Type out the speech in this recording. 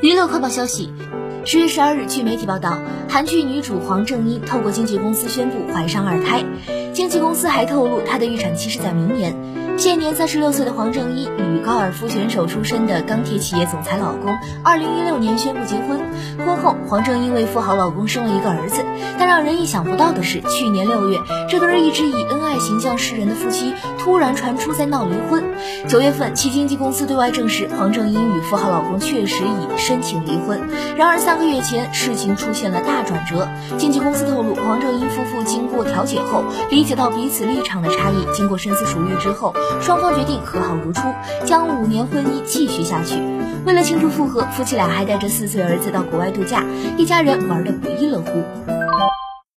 娱乐快报消息，十月十二日，据媒体报道，韩剧女主黄正音透过经纪公司宣布怀上二胎。经纪公司还透露，她的预产期是在明年。现年三十六岁的黄正依与高尔夫选手出身的钢铁企业总裁老公，二零一六年宣布结婚。婚后，黄正依为富豪老公生了一个儿子。但让人意想不到的是，去年六月，这对一直以恩爱形象示人的夫妻突然传出在闹离婚。九月份，其经纪公司对外证实，黄正依与富豪老公确实已申请离婚。然而三个月前，事情出现了大转折。经纪公司透露，黄正依夫妇经过调解后，离解到彼此立场的差异，经过深思熟虑之后。双方决定和好如初，将五年婚姻继续下去。为了庆祝复合，夫妻俩还带着四岁儿子到国外度假，一家人玩得不亦乐乎。